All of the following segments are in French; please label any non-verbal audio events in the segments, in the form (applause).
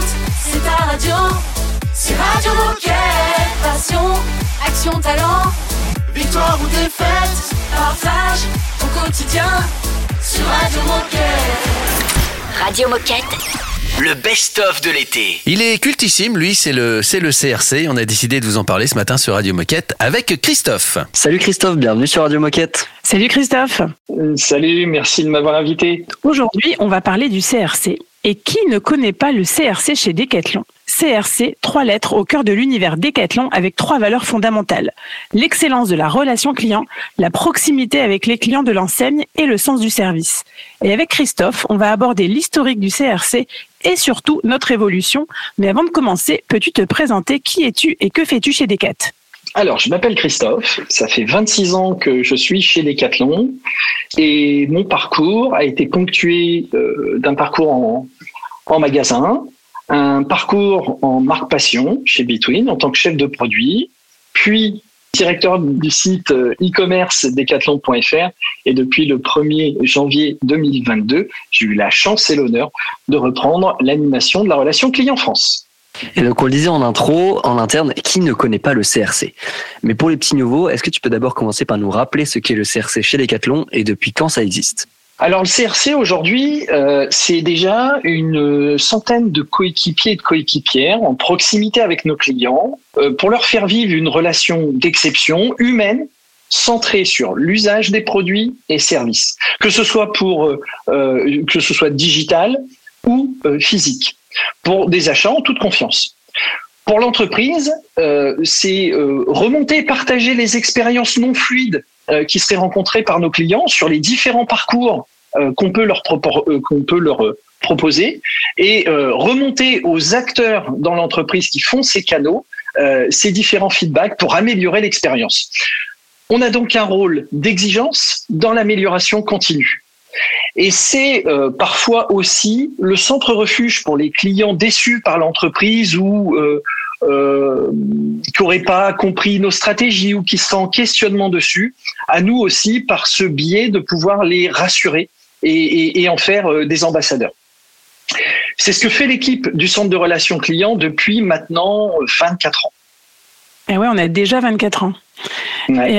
c'est ta radio. C'est Radio Moquette. Passion, action, talent. Victoire ou défaite, partage au quotidien sur Radio Moquette. Radio Moquette. Le best-of de l'été. Il est cultissime, lui, c'est le, c'est le CRC. On a décidé de vous en parler ce matin sur Radio Moquette avec Christophe. Salut Christophe, bienvenue sur Radio Moquette. Salut Christophe. Euh, Salut, merci de m'avoir invité. Aujourd'hui, on va parler du CRC. Et qui ne connaît pas le CRC chez Decathlon? CRC, trois lettres au cœur de l'univers Decathlon avec trois valeurs fondamentales. L'excellence de la relation client, la proximité avec les clients de l'enseigne et le sens du service. Et avec Christophe, on va aborder l'historique du CRC et surtout notre évolution. Mais avant de commencer, peux-tu te présenter Qui es-tu et que fais-tu chez Decat? Alors, je m'appelle Christophe, ça fait 26 ans que je suis chez Decathlon. Et mon parcours a été ponctué euh, d'un parcours en, en magasin, un parcours en marque passion chez Between en tant que chef de produit, puis directeur du site euh, e-commerce decathlon.fr et depuis le 1er janvier 2022, j'ai eu la chance et l'honneur de reprendre l'animation de la relation client France. Et donc on le disait en intro, en interne, qui ne connaît pas le CRC Mais pour les petits nouveaux, est-ce que tu peux d'abord commencer par nous rappeler ce qu'est le CRC chez Decathlon et depuis quand ça existe? Alors le CRC aujourd'hui, euh, c'est déjà une centaine de coéquipiers et de coéquipières en proximité avec nos clients euh, pour leur faire vivre une relation d'exception humaine centrée sur l'usage des produits et services, que ce soit pour euh, digital ou physique, pour des achats en toute confiance. Pour l'entreprise, euh, c'est euh, remonter, partager les expériences non fluides euh, qui seraient rencontrées par nos clients sur les différents parcours euh, qu'on peut leur proposer et remonter aux acteurs dans l'entreprise qui font ces canaux ces différents feedbacks pour améliorer l'expérience. On a donc un rôle d'exigence dans l'amélioration continue. Et c'est euh, parfois aussi le centre refuge pour les clients déçus par l'entreprise ou euh, euh, qui n'auraient pas compris nos stratégies ou qui sont en questionnement dessus. À nous aussi, par ce biais, de pouvoir les rassurer et, et- et en faire des ambassadeurs. C'est ce que fait l'équipe du centre de relations clients depuis maintenant 24 ans. Eh ouais, on a déjà 24 ans. Ouais.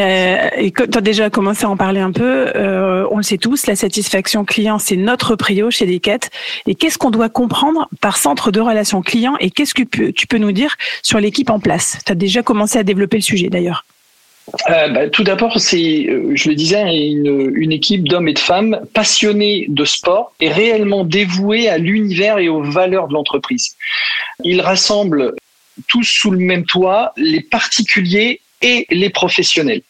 Et, euh, tu as déjà commencé à en parler un peu. euh, on le sait tous, la satisfaction client, c'est notre prio chez Decat. Et qu'est-ce qu'on doit comprendre par centre de relations client et qu'est-ce que tu- peux nous dire sur l'équipe en place? Tu as déjà commencé à développer le sujet d'ailleurs. Euh, bah, tout d'abord, c'est, je le disais, une, une équipe d'hommes et de femmes passionnés de sport et réellement dévoués à l'univers et aux valeurs de l'entreprise. Ils rassemblent tous sous le même toit les particuliers et les professionnels.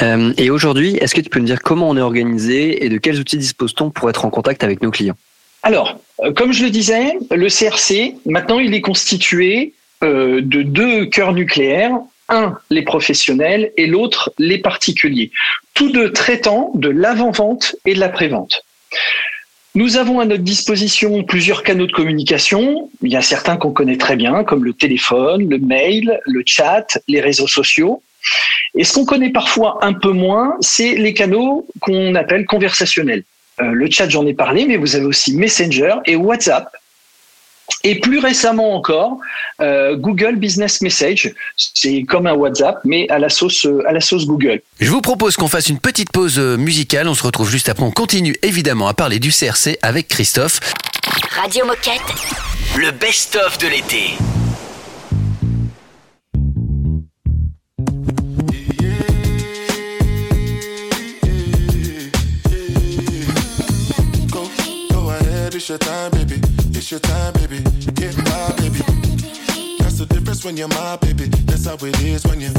Euh, Et aujourd'hui, est-ce que tu peux nous dire comment on est organisé et de quels outils dispose-t-on pour être en contact avec nos clients? Alors, euh, comme je le disais, le CRC, maintenant, il est constitué euh, de deux cœurs nucléaires. Un, les professionnels, et l'autre, les particuliers. Tous deux traitant de l'avant-vente et de l'après-vente. Nous avons à notre disposition plusieurs canaux de communication. Il y a certains qu'on connaît très bien, comme le téléphone, le mail, le chat, les réseaux sociaux. Et ce qu'on connaît parfois un peu moins, c'est les canaux qu'on appelle conversationnels. Euh, le chat, j'en ai parlé, mais vous avez aussi Messenger et WhatsApp. Et plus récemment encore, euh, Google Business Message, c'est comme un WhatsApp, mais à la sauce, euh, à la sauce Google. Je vous propose qu'on fasse une petite pause euh, musicale. On se retrouve juste après. On continue évidemment à parler du CRC avec Christophe. Radio Moquette. Le best-of de l'été. Go, go ahead, it's your time, baby. It's your time, baby. Get my baby. That's the difference when you're my baby. That's how it is when you.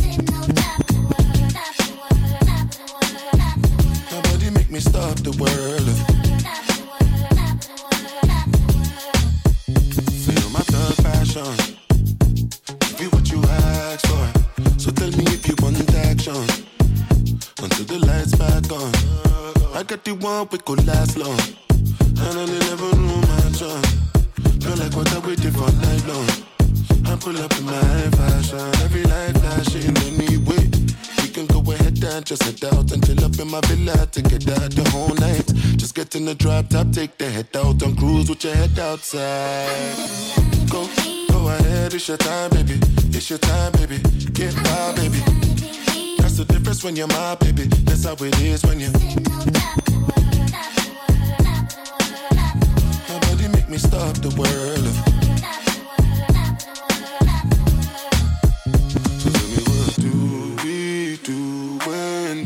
Nobody make me stop the world. Feel my thug passion. Be what you ask for. So tell me if you want action. Until the lights back on. I got the one we could last long. And I never knew my chance. Feel like what I waited for night long. I pull up in my fashion. Every light flashing anyway. We can go ahead can't just head out and chill up in my villa together the whole night. Just get in the drop top, take the head out and cruise with your head outside. Go, go ahead, it's your time, baby. It's your time, baby. Get wild, baby. That's the difference when you're my baby. That's how it is when you. Me stop the world. Do when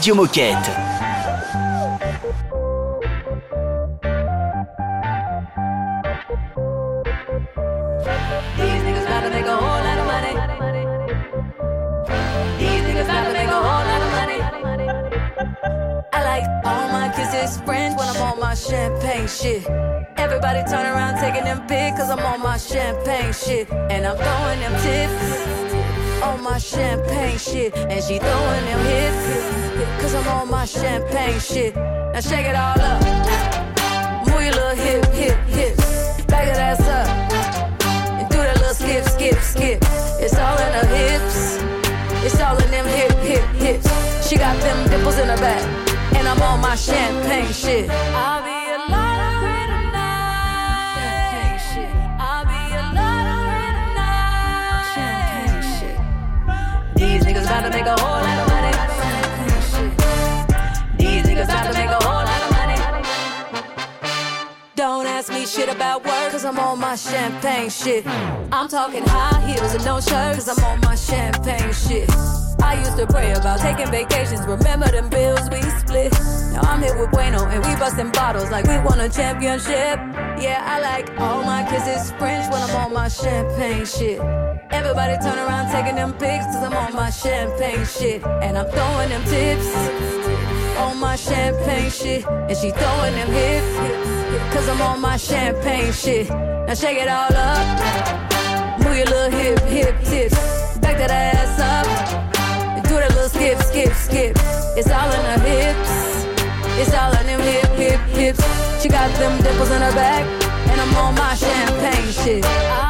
Radio Moquette. These niggas to make a whole lot of money. I like all my kisses French when I'm on my champagne shit. Everybody turn around taking them pics cause I'm on my champagne shit. And I'm throwing them tips champagne shit. And she throwing them hips, cause I'm on my champagne shit. Now shake it all up. Move your little hip, hip, hips. Back it ass up. And do that little skip, skip, skip. It's all in her hips. It's all in them hip, hip, hips. She got them dimples in her back. And I'm on my champagne shit. Make a whole lot of money. These niggas about to make a whole lot of money. Don't ask me shit about work, cause I'm on my champagne shit. I'm talking high heels and no shirt, cause I'm on my champagne shit. I used to pray about taking vacations, remember them bills we split. Now I'm here with Bueno and we busting bottles like we won a championship. Yeah, I like all my kisses French when I'm on my champagne shit. Everybody turn around taking them pics cause I'm on my champagne shit. And I'm throwing them tips on my champagne shit. And she throwing them hips cause I'm on my champagne shit. Now shake it all up. Move your little hip, hip tips. Back that ass up. Do that little skip, skip, skip. It's all in her hips. It's all in them hip, hip, hips. She got them dimples in her back. And I'm on my champagne shit. I'll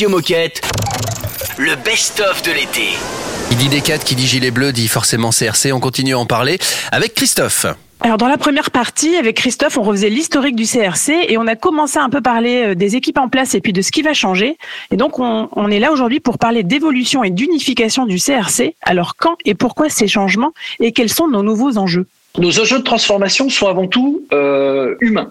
Radio Moquette, le best-of de l'été. Il dit des 4 qui dit gilet bleu, dit forcément CRC. On continue à en parler avec Christophe. Alors dans la première partie, avec Christophe, on refaisait l'historique du CRC et on a commencé à un peu parler euh, des équipes en place et puis de ce qui va changer. Et donc on, on est là aujourd'hui pour parler d'évolution et d'unification du CRC. Alors quand et pourquoi ces changements et quels sont nos nouveaux enjeux? Nos enjeux de transformation sont avant tout euh, humains.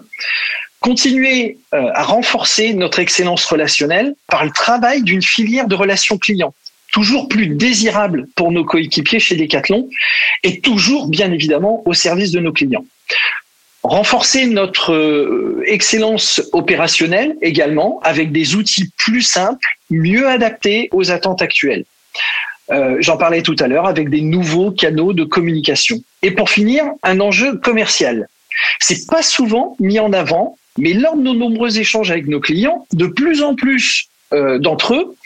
Continuer euh, à renforcer notre excellence relationnelle par le travail d'une filière de relations clients toujours plus désirable pour nos coéquipiers chez Decathlon et toujours bien évidemment au service de nos clients. Renforcer notre euh, excellence opérationnelle également avec des outils plus simples, mieux adaptés aux attentes actuelles. Euh, J'en parlais tout à l'heure avec des nouveaux canaux de communication. Et pour finir, un enjeu commercial. C'est pas souvent mis en avant, mais lors de nos nombreux échanges avec nos clients, de plus en plus euh, d'entre eux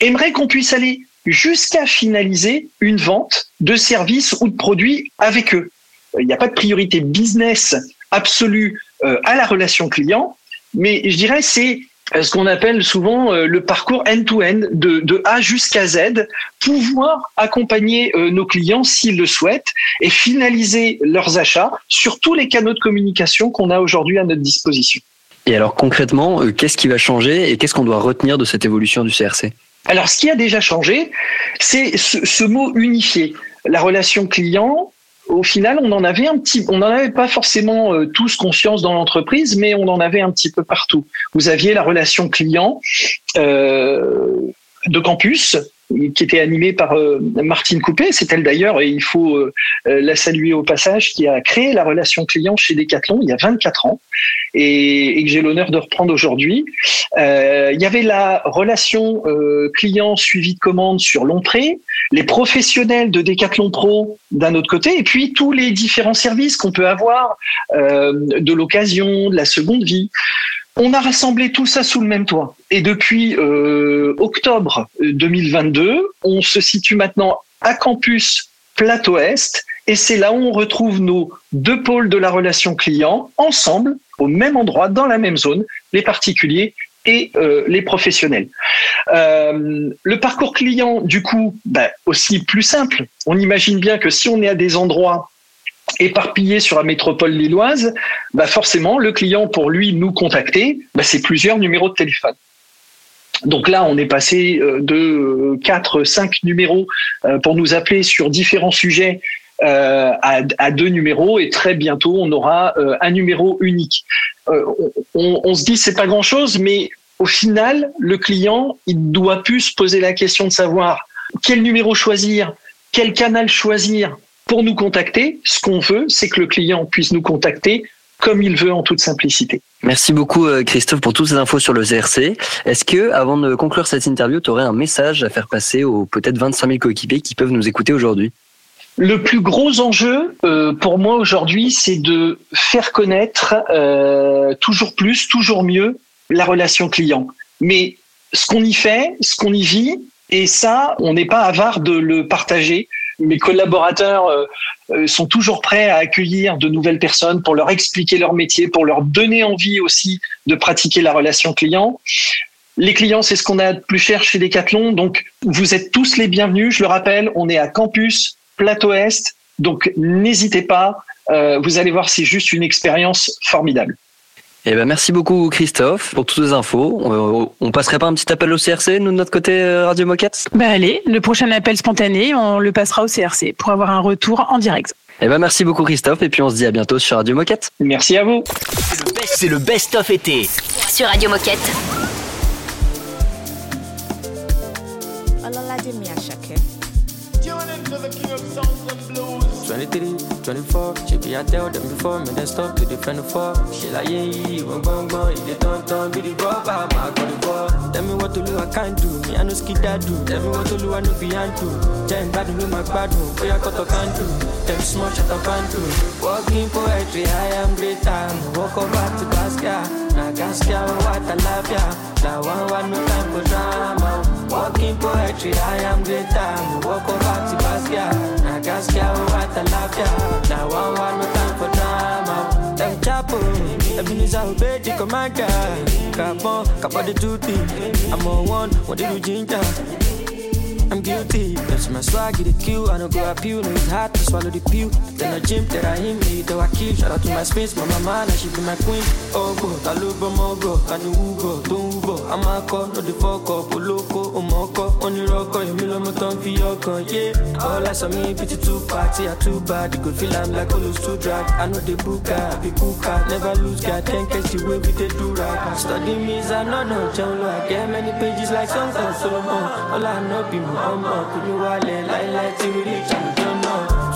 aimeraient qu'on puisse aller jusqu'à finaliser une vente de services ou de produits avec eux. Il n'y a pas de priorité business absolue euh, à la relation client, mais je dirais c'est euh, ce qu'on appelle souvent le parcours end-to-end, de, de, A jusqu'à Z, pouvoir accompagner nos clients s'ils le souhaitent et finaliser leurs achats sur tous les canaux de communication qu'on a aujourd'hui à notre disposition. Et alors concrètement, euh, qu'est-ce qui va changer et qu'est-ce qu'on doit retenir de cette évolution du CRC Alors ce qui a déjà changé, c'est ce, ce, mot unifié. La relation client, au final, on en avait un petit, on n'en avait pas forcément euh, tous conscience dans l'entreprise, mais on en avait un petit peu partout. Vous aviez la relation client euh, de campus, qui était animée par euh, Martine Coupé. C'est elle d'ailleurs, et il faut euh, la saluer au passage, qui a créé la relation client chez Decathlon il y a 24 ans et, que j'ai l'honneur de reprendre aujourd'hui. Euh, il y avait la relation euh, client suivi de commande sur l'entrée, les professionnels de Decathlon Pro d'un autre côté, et puis tous les différents services qu'on peut avoir euh, de l'occasion, de la seconde vie. On a rassemblé tout ça sous le même toit. Et depuis euh, octobre 2022, on se situe maintenant à campus Plateau Est. Et c'est là où on retrouve nos deux pôles de la relation client ensemble, au même endroit, dans la même zone, les particuliers et euh, les professionnels. Euh, le parcours client, du coup, bah, aussi plus simple. On imagine bien que si on est à des endroits éparpillé sur la métropole lilloise, bah forcément, le client, pour lui nous contacter, bah c'est plusieurs numéros de téléphone. Donc là, on est passé de 4, 5 numéros pour nous appeler sur différents sujets euh, à, deux numéros et très bientôt, on aura euh, un numéro unique. Euh, on, on, se dit c'est pas grand-chose, mais au final, le client, il doit plus se poser la question de savoir quel numéro choisir, quel canal choisir pour nous contacter, ce qu'on veut, c'est que le client puisse nous contacter comme il veut en toute simplicité. Merci beaucoup Christophe pour toutes ces infos sur le CRC. Est-ce que, avant de conclure cette interview, tu aurais un message à faire passer aux peut-être 25 000 coéquipiers qui peuvent nous écouter aujourd'hui? Le plus gros enjeu euh, pour moi aujourd'hui, c'est de faire connaître euh, toujours plus, toujours mieux la relation client. Mais ce qu'on y fait, ce qu'on y vit, et ça, on n'est pas avare de le partager mes collaborateurs euh, sont toujours prêts à accueillir de nouvelles personnes pour leur expliquer leur métier, pour leur donner envie aussi de pratiquer la relation client. Les clients, c'est ce qu'on a de plus cher chez Decathlon. Donc, vous êtes tous les bienvenus. Je le rappelle, on est à campus Plateau Est. Donc, n'hésitez pas. Euh, vous allez voir, c'est juste une expérience formidable. Eh ben, merci beaucoup Christophe pour toutes les infos. On, on, passerait pas un petit appel au CRC, nous de notre côté Radio Moquette? Ben allez, le prochain appel spontané, on le passera au CRC pour avoir un retour en direct. Eh ben merci beaucoup Christophe et puis on se dit à bientôt sur Radio Moquette. Merci à vous. C'est le best-of été sur Radio Moquette. 23, 24, she be a tell them before me, then stop to defend the four. She like, yeah, yeah, one bang bang, they don't turn, be the rubber, my got the ball. Tell me what to do, I can't do, me I know skid that do. Tell me what to do, I know beyond do. Giant bad do my bad do, boy I got to can do. Them small shut up and do. Walking poetry, I am great time. Walk over to Gaskia, now Gaskia, what I love ya. Now one, one, no time for drama. Walking poetry, I am great time. Walk over to Gaskia, now Gaskia, what I love ya. Now one, one, no time for drama. El Chapo, Ebenezer obey the commander. Capon, Capo the two things. I'm on one, what did you ginger? I'm guilty. That's my swag, get a kill. I don't go up you, no, it's hard to swallow the pill. Then I gym, that I hit me, though I kill. Shout out to my space, my mama, now she be my queen. Oh, go, I love her, more go, I know who go, don't go. I'm a call, no, the fuck up, oh, loco, oh, moko, on your rock, you mill on my tongue your con, yeah. All eyes on me, pity too party, I too bad. You could feel I'm like all those two drag. I know the book, I be cool, never lose, God, can't catch the way we did do right. Study me, I know, no, John, I get many pages like songs of oh, Solomon. All I know be more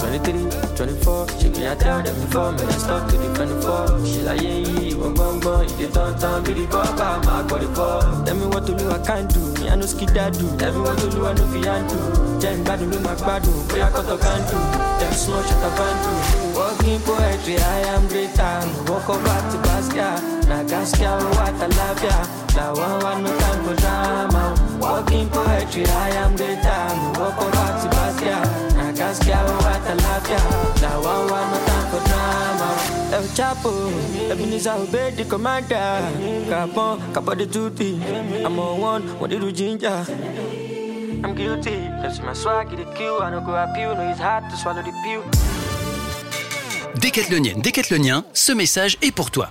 23, 24, she can I tell them before, man, I stuck to the 24. She like, yeah, yeah, one bum bum, you did turn time, be the pop, I'm out for. Tell me what to do, I can't do, me, I know skid that do. Tell me what to do, I know fi and do. Then bad, do my bad, do, we are cut up and do. Them slow, shut up and do. Poetry, I am greater. Walk over to Basquiat, Nagaskia, what I love ya. La one, no I am. Walk. La one, duty. I'm on one, what did? I'm guilty. Ce message est pour toi.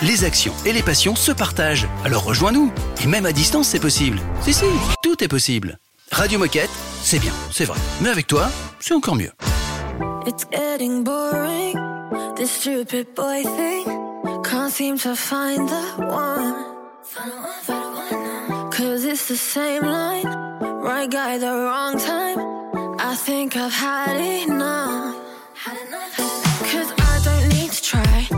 Les actions et les passions se partagent. Alors rejoins-nous. Et même à distance, c'est possible. Si, si, tout est possible. Radio Moquette, c'est bien, c'est vrai. Mais avec toi, c'est encore mieux. It's getting boring, this stupid boy thing. Can't seem to find the one. Cause it's the same line, right guy, the wrong time. I think I've had enough. Cause I don't need to try.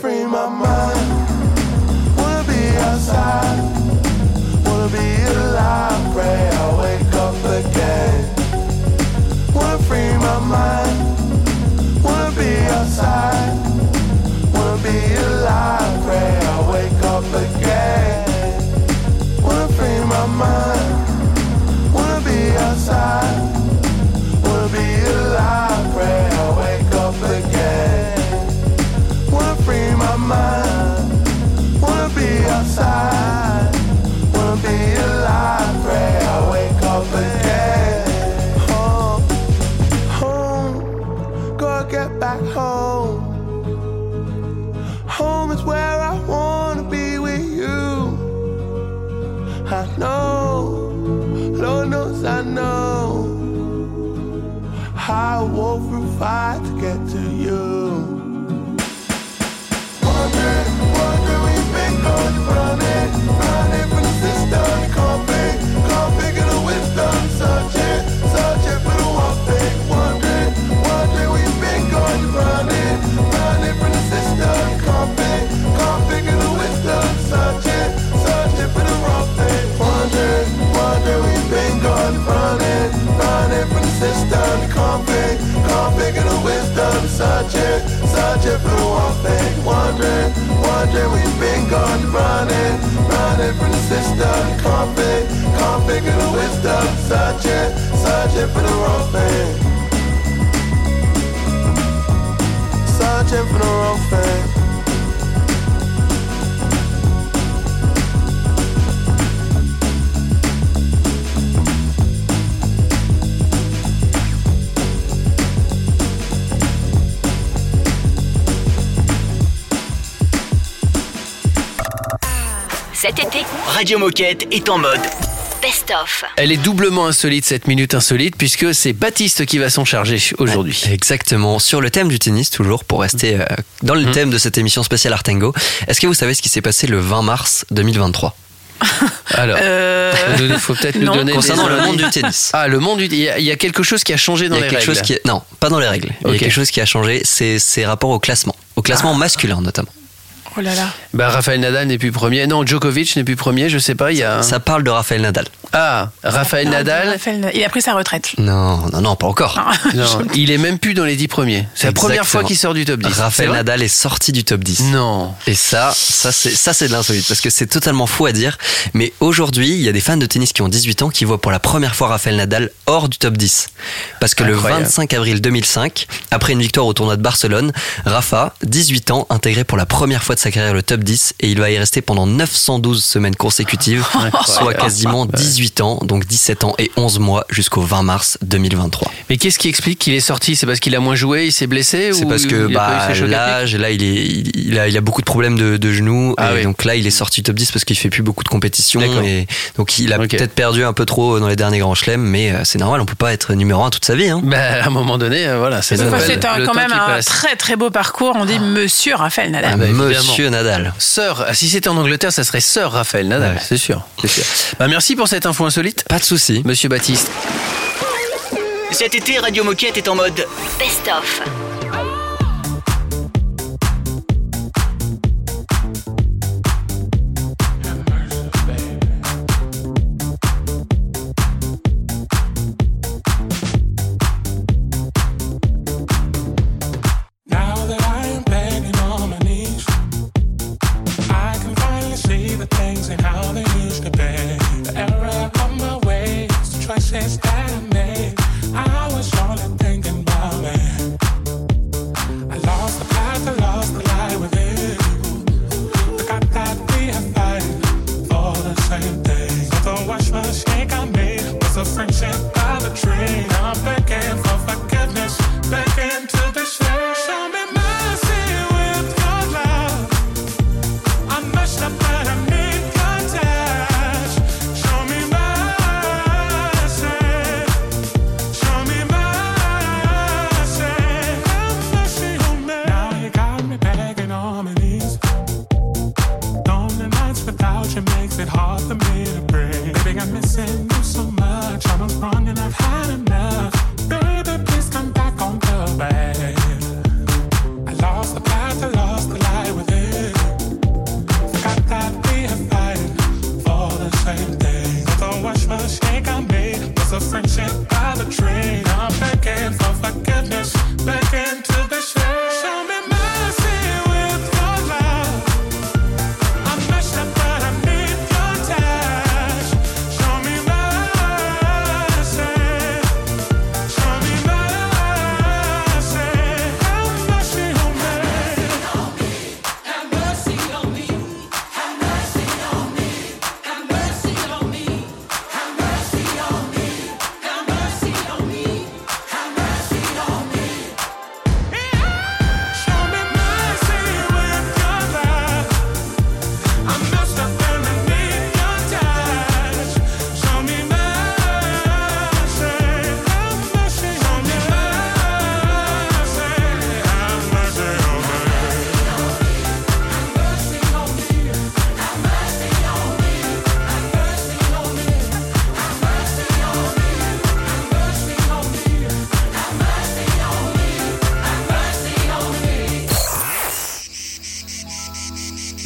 Free my mind. Wanna be outside. Wanna be alive. Pray I'll wake up again. Wanna free my mind. System. Pick, can't pick the wisdom. Searching, searching for the one thing. Wondering, wondering where you've been going, running, running from the system. Pick, can't pick the wisdom. Searching, searching for the wrong thing. Searching for the wrong thing. Cet été, Radio Moquette est en mode best-of. Elle est doublement insolite cette minute insolite puisque c'est Baptiste qui va s'en charger aujourd'hui. Exactement. Sur le thème du tennis, toujours pour rester euh, dans le thème de cette émission spéciale Artengo. Est-ce que vous savez ce qui s'est passé le 20 mars 2023 (laughs) Alors, Euh, il faut peut-être nous donner Concernant des le monde du tennis. Ah, le monde du il y, a, il y a quelque chose qui a changé dans Il y a les quelque règles. chose qui est... Non, pas dans les règles. Il y a quelque chose qui a changé, c'est c'est rapport au classement. Au classement masculin notamment. Oh là là. Bah, Raphaël Nadal n'est plus premier. Non, Djokovic n'est plus premier. Je sais pas. Il y a. Ça parle de Raphaël Nadal. Ah, Raphaël Nadal. Raphaël- Il a pris sa retraite. Non, non, non, pas encore. Non, (laughs) il est même plus dans les dix premiers. C'est la première fois qu'il sort du top 10. C'est Raphaël vrai Nadal est sorti du top 10. Non. Et ça, ça c'est ça c'est de l'insolite parce que c'est totalement fou à dire. Mais aujourd'hui, il y a des fans de tennis qui ont 18 ans qui voient pour la première fois Raphaël Nadal hors du top 10. Parce que Incroyable. le 25 avril 2005, après une victoire au tournoi de Barcelone, Rafa, 18 ans, intégré pour la première fois de sa carrière le top 10 et il va y rester pendant 912 semaines consécutives, (laughs) soit quasiment 18 ans, donc 17 ans et 11 mois jusqu'au 20 mars 2023. Mais qu'est-ce qui explique qu'il est sorti? C'est parce qu'il a moins joué, il s'est blessé C'est parce que bah, l'âge, là il, est, il, il a, il a beaucoup de problèmes de, de genoux Ah et oui. donc là il est sorti top 10 parce qu'il fait plus beaucoup de compétitions et donc il a peut-être perdu un peu trop dans les derniers grands chelems mais euh, c'est normal, on peut pas être numéro un toute sa vie. Hein. Bah, à un moment donné, euh, voilà, c'est C'est quand même un passe. très très beau parcours. On dit Monsieur Raphaël Nadal. Ah bah. Monsieur Nadal. Sœur, si c'était en Angleterre, ça serait Sœur Raphaël Nadal, Ouais. c'est sûr. c'est sûr. Bah, merci pour cette info insolite, Pas de souci. Monsieur Baptiste. Cet été, Radio Moquette est en mode Best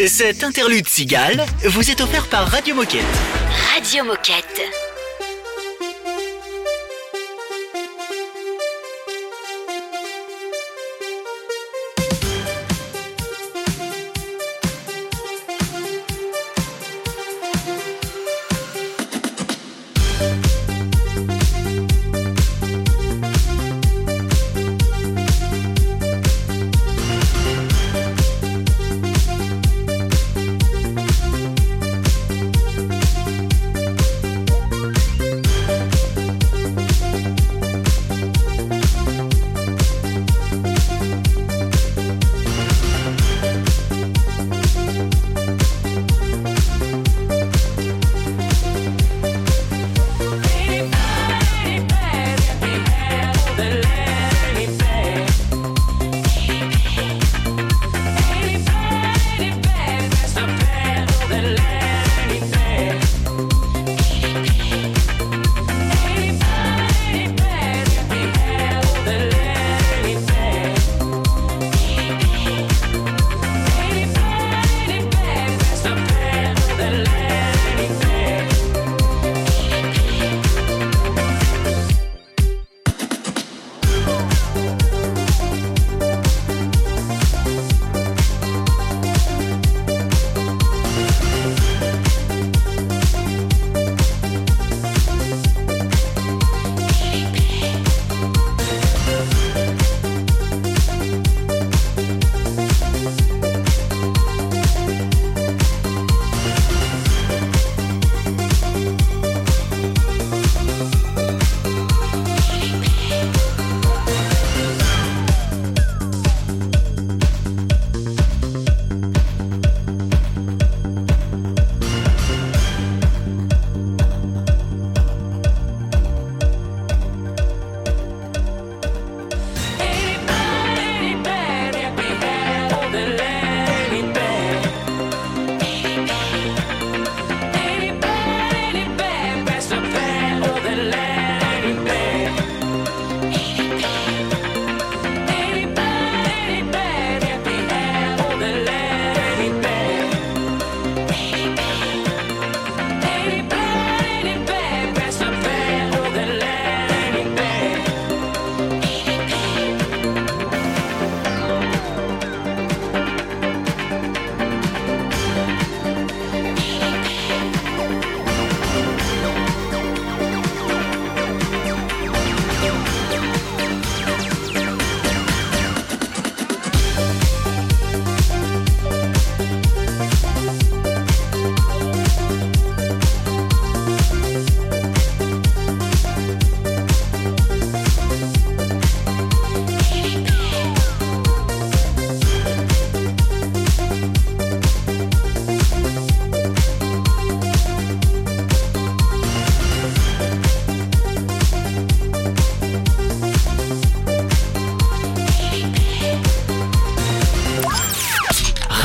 Cet interlude cigale vous est offert par Radio Moquette. Radio Moquette.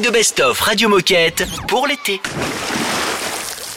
De best-of Radio Moquette pour l'été.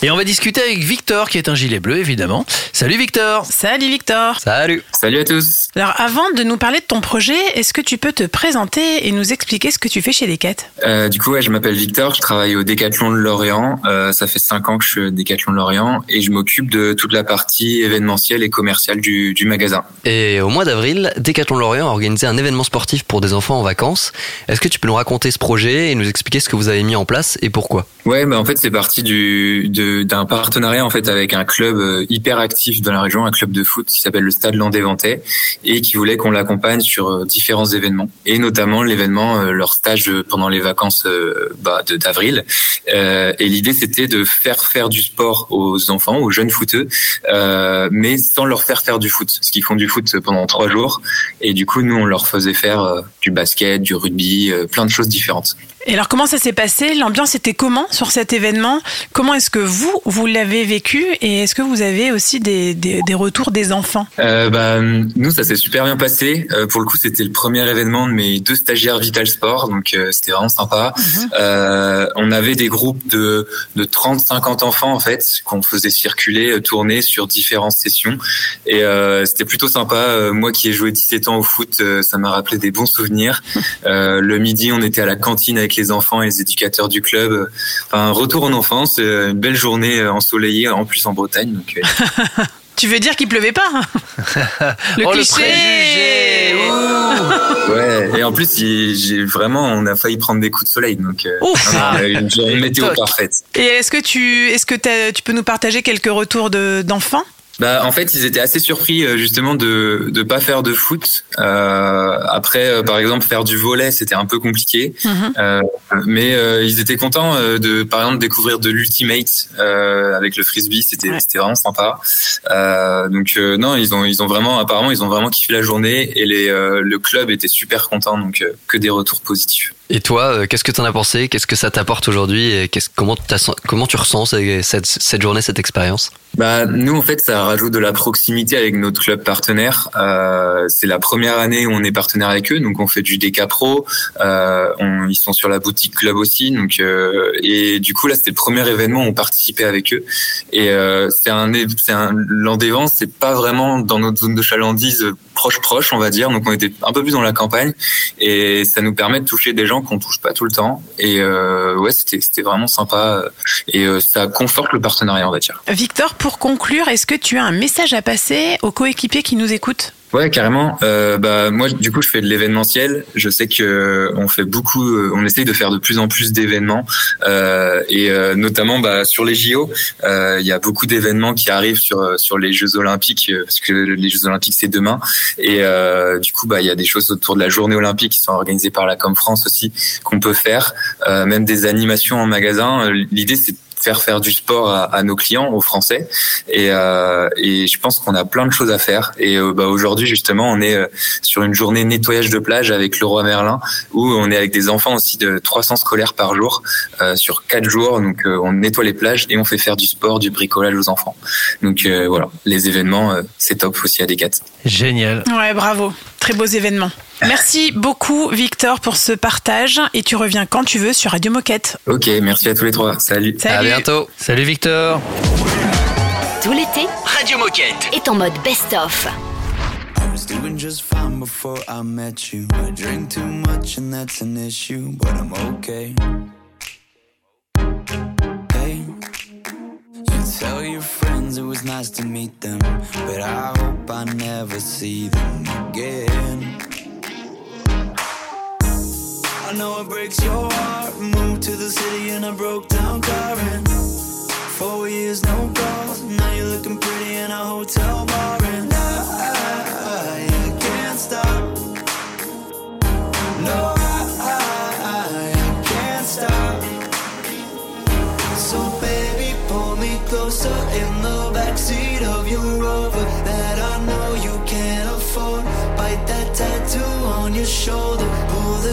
Et on va discuter avec Victor, qui est un gilet bleu, évidemment. Salut Victor Salut Victor Salut Salut à tous Alors avant de nous parler de ton projet, est-ce que tu peux te présenter et nous expliquer ce que tu fais chez Decat euh, Du coup, ouais, je m'appelle Victor, je travaille au Décathlon de Lorient. Euh, ça fait cinq ans que je suis au Décathlon de Lorient et je m'occupe de toute la partie événementielle et commerciale du, du magasin. Et au mois d'avril, Décathlon Lorient a organisé un événement sportif pour des enfants en vacances. Est-ce que tu peux nous raconter ce projet et nous expliquer ce que vous avez mis en place et pourquoi? Ouais, bah en fait c'est parti du de- d'un partenariat en fait avec un club euh, hyper actif dans la région, un club de foot qui s'appelle le Stade Landais-Ventais et qui voulait qu'on l'accompagne sur euh, différents événements. Et notamment l'événement euh, leur stage euh, pendant les vacances bah, de d'avril. Et l'idée c'était de faire faire du sport aux enfants, aux jeunes footeux, mais sans leur faire faire du foot, parce qu'ils font du foot pendant trois jours. Et du coup nous on leur faisait faire du basket, du rugby, plein de choses différentes. Et alors comment ça s'est passé? L'ambiance était comment sur cet événement? Comment est-ce que vous, vous l'avez vécu? Et est-ce que vous avez aussi des, des, des retours des enfants? Euh, bah, nous, ça s'est super bien passé. Euh, pour le coup, c'était le premier événement de mes deux stagiaires Vital Sport, donc euh, c'était vraiment sympa. Euh, on avait des groupes de, de 30-50 enfants, en fait, qu'on faisait circuler, euh, tourner sur différentes sessions. Et euh, c'était plutôt sympa. Euh, moi qui ai joué 17 ans au foot, euh, ça m'a rappelé des bons souvenirs. (laughs) Euh, le midi, on était à la cantine avec les enfants et les éducateurs du club. Enfin, retour en enfance, euh, une belle journée ensoleillée, en plus en Bretagne. Donc, euh, (laughs) Tu veux dire qu'il pleuvait pas hein (laughs) Le Oh, le cliché Ouais, et en plus, j'ai vraiment, on a failli prendre des coups de soleil, donc euh, Ouf. non, non, une journée météo parfaite. Et est-ce que tu est-ce que tu peux nous partager quelques retours de- d'enfants? Bah, en fait, ils étaient assez surpris euh, justement de de pas faire de foot. Euh, après, euh, par exemple, faire du volet, c'était un peu compliqué, Mhm. Euh, mais euh, ils étaient contents euh, de, par exemple, découvrir de l'ultimate euh, avec le frisbee. C'était Ouais. c'était vraiment sympa. Euh, donc euh, non, ils ont ils ont vraiment, apparemment, ils ont vraiment kiffé la journée et les euh, le club était super content, donc euh, que des retours positifs. Et toi, euh, qu'est-ce que tu en as pensé? Qu'est-ce que ça t'apporte aujourd'hui? Et comment, comment tu ressens cette, cette, journée, cette expérience? Bah nous en fait ça rajoute de la proximité avec notre club partenaire. Euh, c'est la première année où on est partenaire avec eux, donc on fait du DK Pro. Euh, on- ils sont sur la boutique club aussi, donc euh, et du coup là c'était le premier événement où on participait avec eux. Et euh, c'est un c'est un c'est pas vraiment dans notre zone de chalandise proche proche on va dire, donc on était un peu plus dans la campagne et ça nous permet de toucher des gens qu'on touche pas tout le temps. Et euh, ouais c'était c'était vraiment sympa et euh, ça conforte le partenariat on va dire. Victor, pour conclure, est-ce que tu as un message à passer aux coéquipiers qui nous écoutent? Ouais, carrément. Euh, bah moi, du coup, je fais de l'événementiel. Je sais que euh, on fait beaucoup, euh, on essaye de faire de plus en plus d'événements, euh, et euh, notamment bah, sur les JO, euh, il y a beaucoup d'événements qui arrivent sur sur les Jeux Olympiques, parce que les Jeux Olympiques c'est demain, et du coup, bah il y a des choses autour de la Journée Olympique qui sont organisées par la Com France aussi qu'on peut faire, même des animations en magasin. L'idée c'est faire faire du sport à, à nos clients, aux Français. Et, euh, et je pense qu'on a plein de choses à faire. Et euh, bah, aujourd'hui, justement, on est euh, sur une journée nettoyage de plage avec le roi Merlin, où on est avec des enfants aussi de 300 scolaires par jour euh, sur quatre jours. Donc, euh, on nettoie les plages et on fait faire du sport, du bricolage aux enfants. Donc euh, voilà, les événements, euh, c'est top aussi à Decat. Génial. Ouais, bravo. Très beaux événements. Merci beaucoup, Victor, pour ce partage. Et tu reviens quand tu veux sur Radio Moquette. Ok, merci à tous les trois. Salut. Salut. À bientôt. Salut Victor. Tout l'été Radio Moquette. est en mode best-of. I was doing just fine before I met you. I drink too much and that's an issue, but I'm okay. Hey, you tell your friends it was nice to meet them, but I hope I never see them again. I know it breaks your heart. Moved to the city in a broke down car and four years no calls. Now you're looking pretty in a hotel bar and I, I can't stop. No, I, I can't stop. So baby, pull me closer in the backseat of your Rover that I know you can't afford. Bite that tattoo on your shoulder.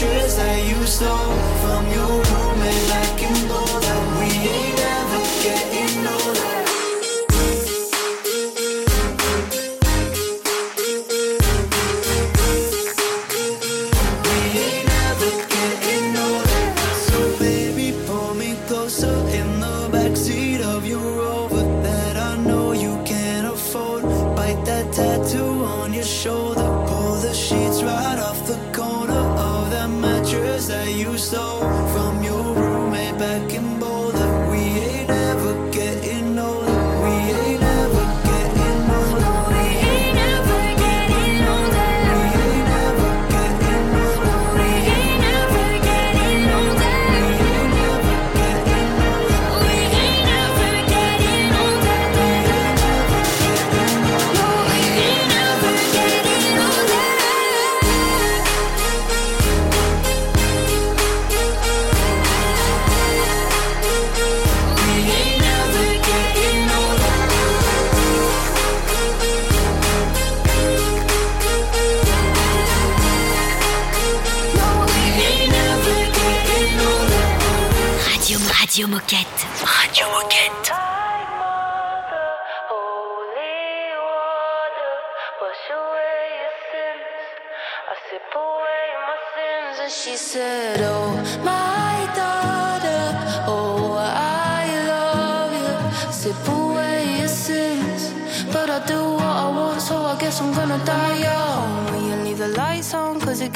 The mattress that you stole from your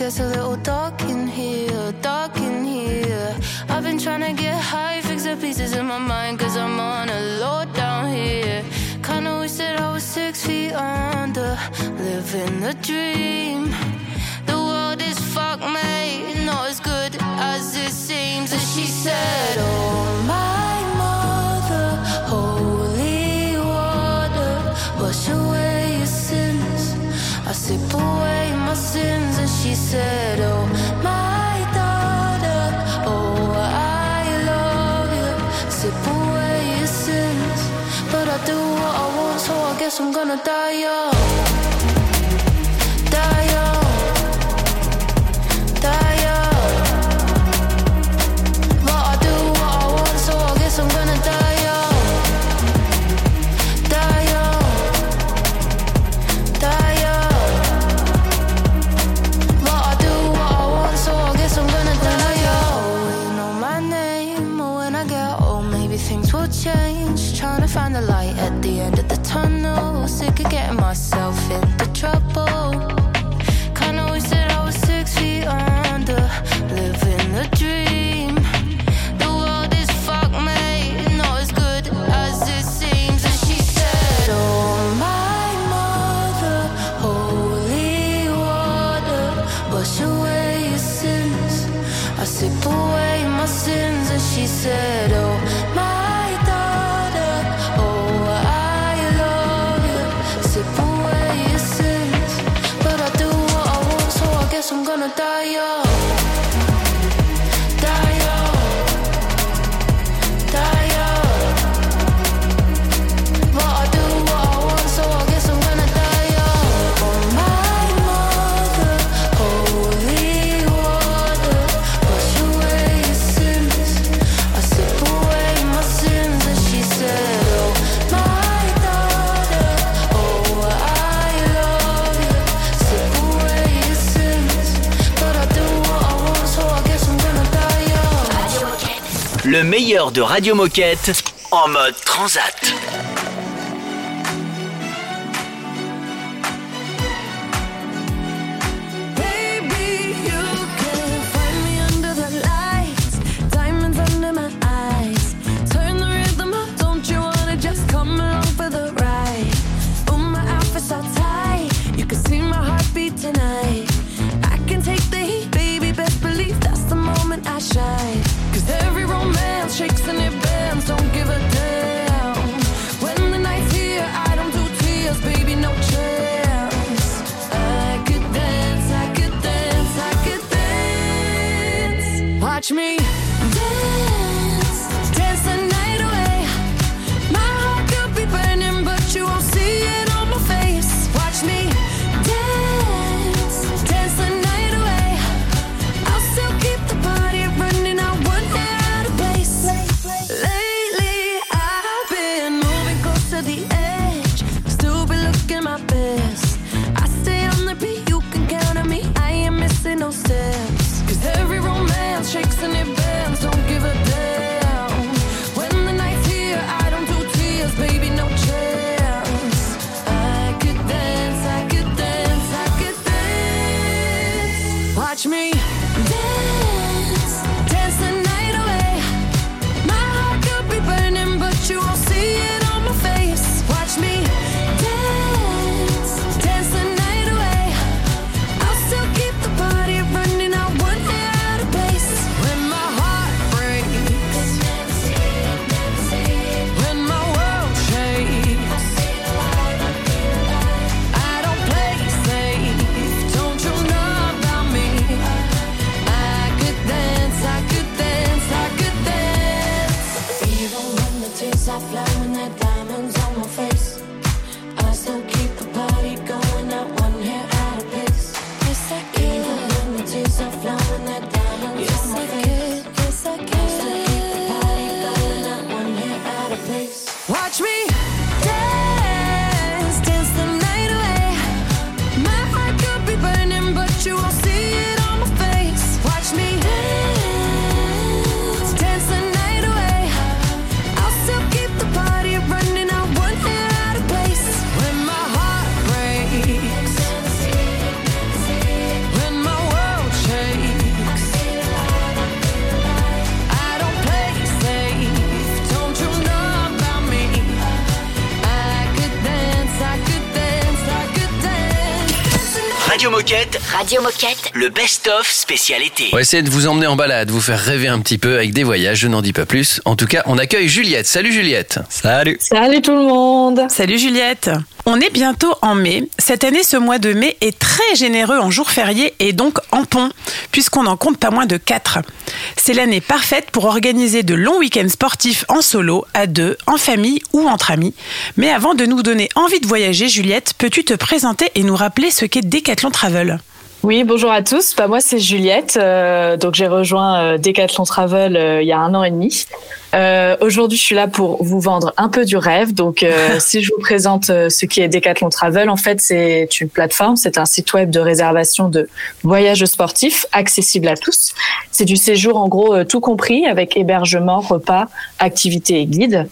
gets a little dark in here, dark in here. I've been trying to get high, fix the pieces in my mind, cause I'm on a low down here. Kinda wish that I was six feet under, living the dream. The world is fuck mate, not as good as it seems. And she said, Oh my mother, holy water, wash away your sins. I sip away my sins she said, Oh, my daughter, oh, I love you. Sip away your sins, but I do what I want, so I guess I'm gonna die young. de Radio Moquette en mode transat. touch me. Radio Moquette. Le best-of spécialité. On va essayer de vous emmener en balade, vous faire rêver un petit peu avec des voyages, je n'en dis pas plus. En tout cas, on accueille Juliette. Salut Juliette. Salut. Salut tout le monde. Salut Juliette. On est bientôt en mai. Cette année, ce mois de mai est très généreux en jours fériés et donc en ponts, puisqu'on en compte pas moins de 4. C'est l'année parfaite pour organiser de longs week-ends sportifs en solo, à deux, en famille ou entre amis. Mais avant de nous donner envie de voyager, Juliette, peux-tu te présenter et nous rappeler ce qu'est Decathlon Travel? Oui, bonjour à tous. Bah, moi, c'est Juliette. Euh, donc, j'ai rejoint euh, Decathlon Travel euh, il y a un an et demi. Euh, Aujourd'hui, je suis là pour vous vendre un peu du rêve. Donc, euh, (laughs) si je vous présente euh, ce qui est Decathlon Travel, en fait, c'est une plateforme, c'est un site web de réservation de voyages sportifs accessible à tous. C'est du séjour, en gros, tout compris, avec hébergement, repas, activités et guides.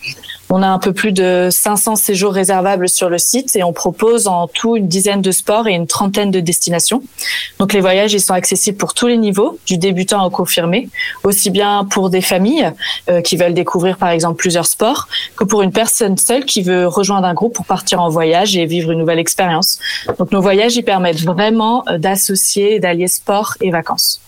On a un peu plus de 500 séjours réservables sur le site et on propose en tout une dizaine de sports et une trentaine de destinations. Donc les voyages, ils sont accessibles pour tous les niveaux, du débutant au confirmé, aussi bien pour des familles euh, qui veulent découvrir par exemple plusieurs sports que pour une personne seule qui veut rejoindre un groupe pour partir en voyage et vivre une nouvelle expérience. Donc nos voyages, ils permettent vraiment euh, d'associer, d'allier sport et vacances.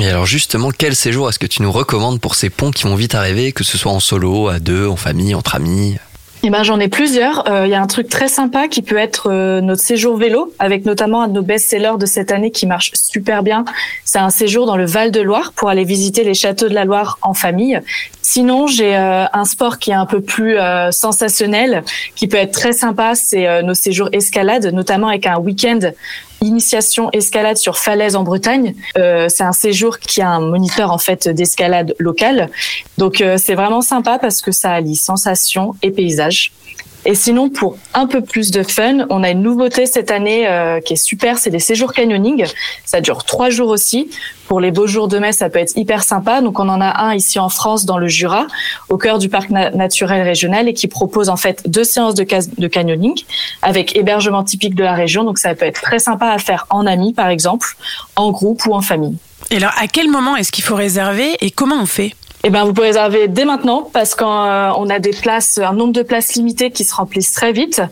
Et alors justement, quel séjour est-ce que tu nous recommandes pour ces ponts qui vont vite arriver, que ce soit en solo, à deux, en famille, entre amis? Eh ben, j'en ai plusieurs. Euh, Il y a un truc très sympa qui peut être euh, notre séjour vélo, avec notamment un de nos best-sellers de cette année qui marche super bien. C'est un séjour dans le Val-de-Loire pour aller visiter les châteaux de la Loire en famille. Sinon, j'ai euh, un sport qui est un peu plus sensationnel, qui peut être très sympa. C'est nos séjours escalade, notamment avec un week-end initiation escalade sur falaise en Bretagne. Euh, c'est un séjour qui a un moniteur en fait d'escalade local. Donc euh, c'est vraiment sympa parce que ça allie sensation et paysage. Et sinon, pour un peu plus de fun, on a une nouveauté cette année euh, qui est super, c'est des séjours canyoning. Ça dure trois jours aussi. Pour les beaux jours de mai, ça peut être hyper sympa. Donc on en a un ici en France, dans le Jura, au cœur du parc na- naturel régional, et qui propose en fait deux séances de, de canyoning avec hébergement typique de la région. Donc ça peut être très sympa à faire en amis, par exemple, en groupe ou en famille. Et alors, à quel moment est-ce qu'il faut réserver et comment on fait? Eh ben, vous pouvez réserver dès maintenant parce qu'on a des places, un nombre de places limitées qui se remplissent très vite.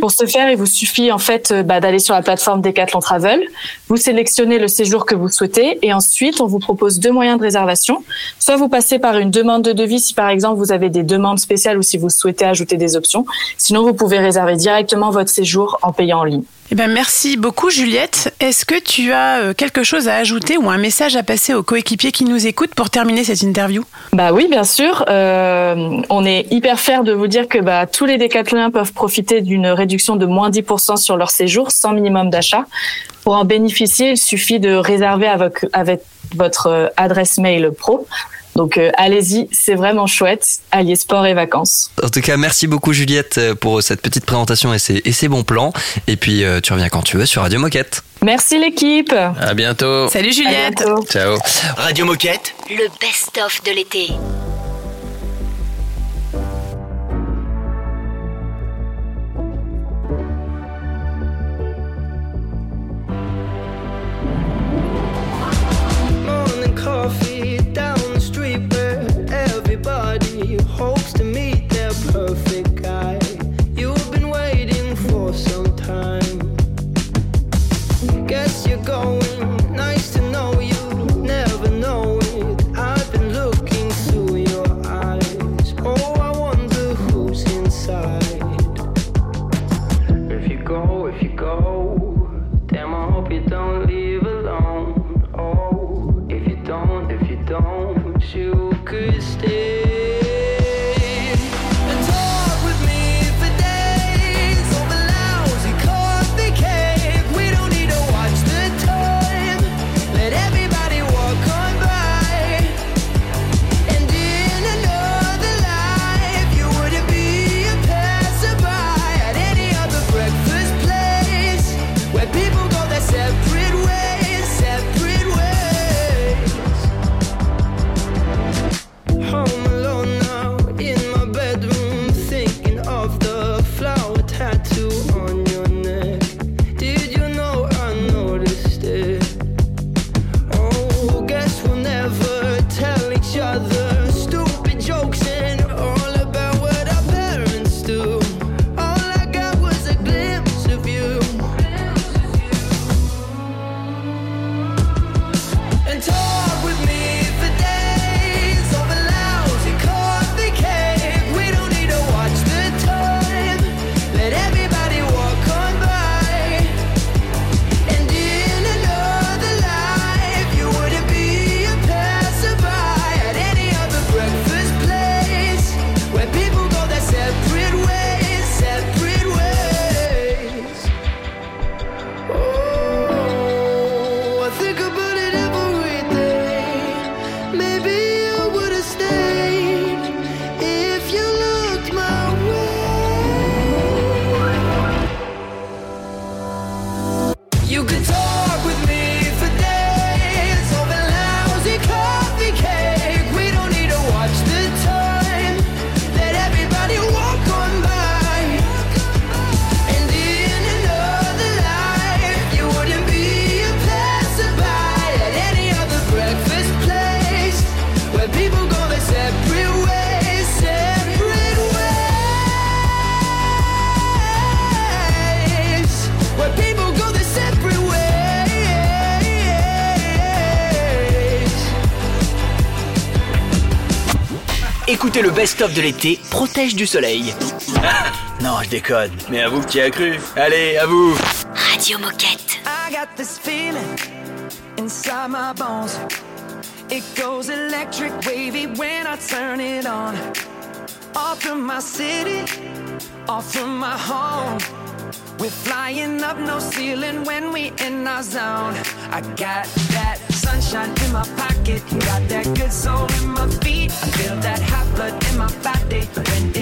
Pour ce faire, il vous suffit en fait euh, bah, d'aller sur la plateforme Decathlon Travel. Vous sélectionnez le séjour que vous souhaitez et ensuite on vous propose deux moyens de réservation. Soit vous passez par une demande de devis si par exemple vous avez des demandes spéciales ou si vous souhaitez ajouter des options. Sinon, vous pouvez réserver directement votre séjour en payant en ligne. Eh ben, merci beaucoup Juliette. Est-ce que tu as euh, quelque chose à ajouter ou un message à passer aux coéquipiers qui nous écoutent pour terminer cette interview? Bah oui, bien sûr. Euh, on est hyper fiers de vous dire que bah, tous les décathloniens peuvent profiter d'une réduction de moins 10% sur leur séjour sans minimum d'achat. Pour en bénéficier, il suffit de réserver avec, avec votre euh, adresse mail pro. Donc euh, allez-y, c'est vraiment chouette, allier sport et vacances. En tout cas, merci beaucoup Juliette euh, pour cette petite présentation et ces bons plans. Et puis euh, tu reviens quand tu veux sur Radio Moquette. Merci l'équipe. À bientôt. Salut Juliette. Ciao. Radio Moquette. Le best-of de l'été. best-of de l'été protège du soleil. (laughs) Non, je déconne. Mais à vous qui a cru. Allez, à vous. Radio Moquette. I got this feeling inside my bones. It goes electric wavy when I turn it on. Off from my city, off from my home. We're flying up no ceiling when we in our zone. I got that sunshine in my pocket, got that good soul in my feet. I feel that. day, but when